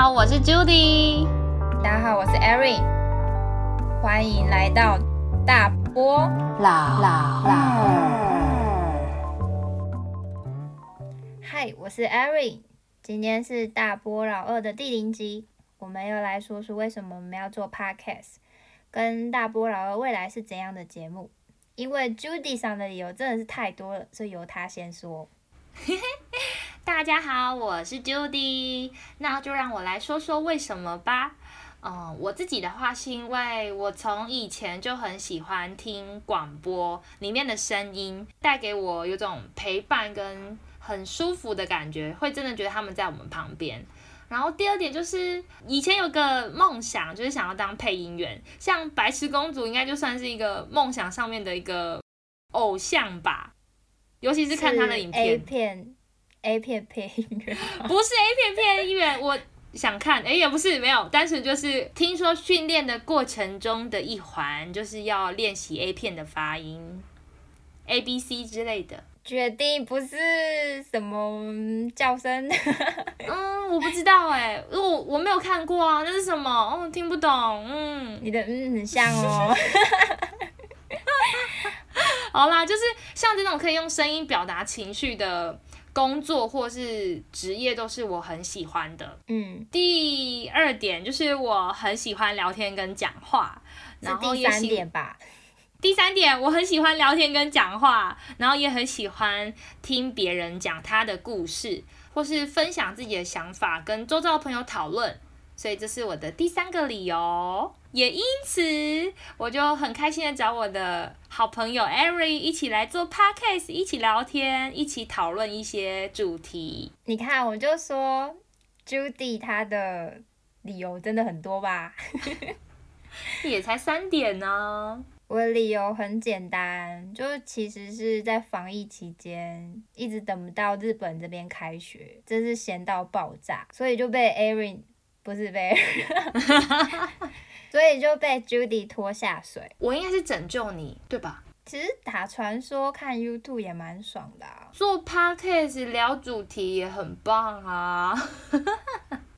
好，我是 Judy。大家好，我是 Erin。欢迎来到大波老老二。嗨，我是 Erin。今天是大波老二的第零集，我们又来说说为什么我们要做 Podcast，跟大波老二未来是怎样的节目。因为 Judy 上的理由真的是太多了，所以由他先说。大家好，我是 Judy，那就让我来说说为什么吧。嗯，我自己的话是因为我从以前就很喜欢听广播里面的声音，带给我有种陪伴跟很舒服的感觉，会真的觉得他们在我们旁边。然后第二点就是以前有个梦想，就是想要当配音员，像白痴公主应该就算是一个梦想上面的一个偶像吧。尤其是看她的影片，A 片片配音员，不是 A 片配音员，我想看，哎，也不是没有，单纯就是听说训练的过程中的一环，就是要练习 A 片的发音，A B C 之类的。决定不是什么叫声，嗯，我不知道哎，我我没有看过啊，那是什么？哦，听不懂，嗯，你的嗯很像哦。好啦，就是像这种可以用声音表达情绪的工作或是职业，都是我很喜欢的。嗯，第二点就是我很喜欢聊天跟讲话，然后第三点吧。第三点，我很喜欢聊天跟讲话，然后也很喜欢听别人讲他的故事，或是分享自己的想法，跟周遭的朋友讨论。所以这是我的第三个理由，也因此我就很开心的找我的好朋友 Ari 一起来做 podcast，一起聊天，一起讨论一些主题。你看，我就说 Judy 她的理由真的很多吧？也才三点呢。我的理由很简单，就其实是在防疫期间，一直等不到日本这边开学，真是闲到爆炸，所以就被 Ari。不是被，所以就被 Judy 拖下水。我应该是拯救你，对吧？其实打传说看 YouTube 也蛮爽的，做 Podcast 聊主题也很棒啊。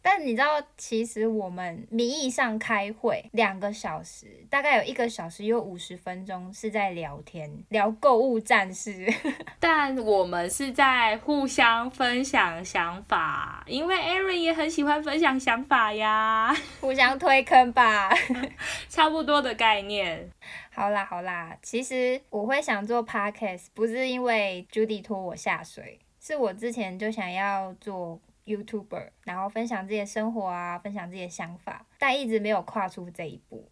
但你知道，其实我们名义上开会两个小时，大概有一个小时有五十分钟是在聊天，聊购物战士。但我们是在互相分享想法，因为 Aaron 也很喜欢分享想法呀，互相推坑吧，差不多的概念。好啦好啦，其实我会想做 Podcast，不是因为 Judy 拖我下水，是我之前就想要做。YouTuber，然后分享自己的生活啊，分享自己的想法，但一直没有跨出这一步。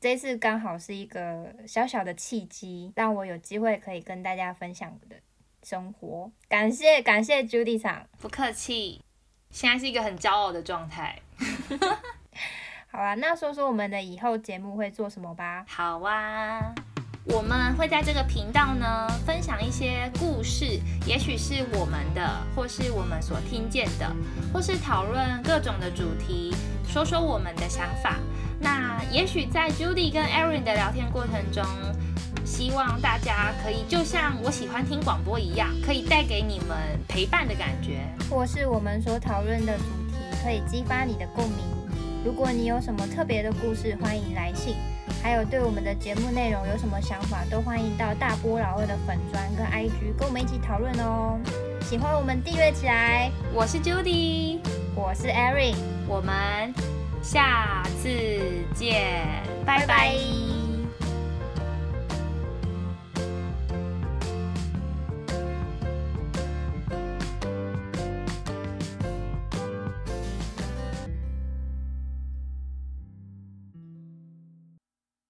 这次刚好是一个小小的契机，让我有机会可以跟大家分享我的生活。感谢感谢 Judy 场，不客气。现在是一个很骄傲的状态。好啊，那说说我们的以后节目会做什么吧。好啊。我们会在这个频道呢分享一些故事，也许是我们的，或是我们所听见的，或是讨论各种的主题，说说我们的想法。那也许在 Judy 跟 Aaron 的聊天过程中，希望大家可以就像我喜欢听广播一样，可以带给你们陪伴的感觉，或是我们所讨论的主题可以激发你的共鸣。如果你有什么特别的故事，欢迎来信。还有对我们的节目内容有什么想法，都欢迎到大波老二的粉砖跟 IG 跟我们一起讨论哦。喜欢我们订阅起来。我是 Judy，我是 Erin，我们下次见，拜拜。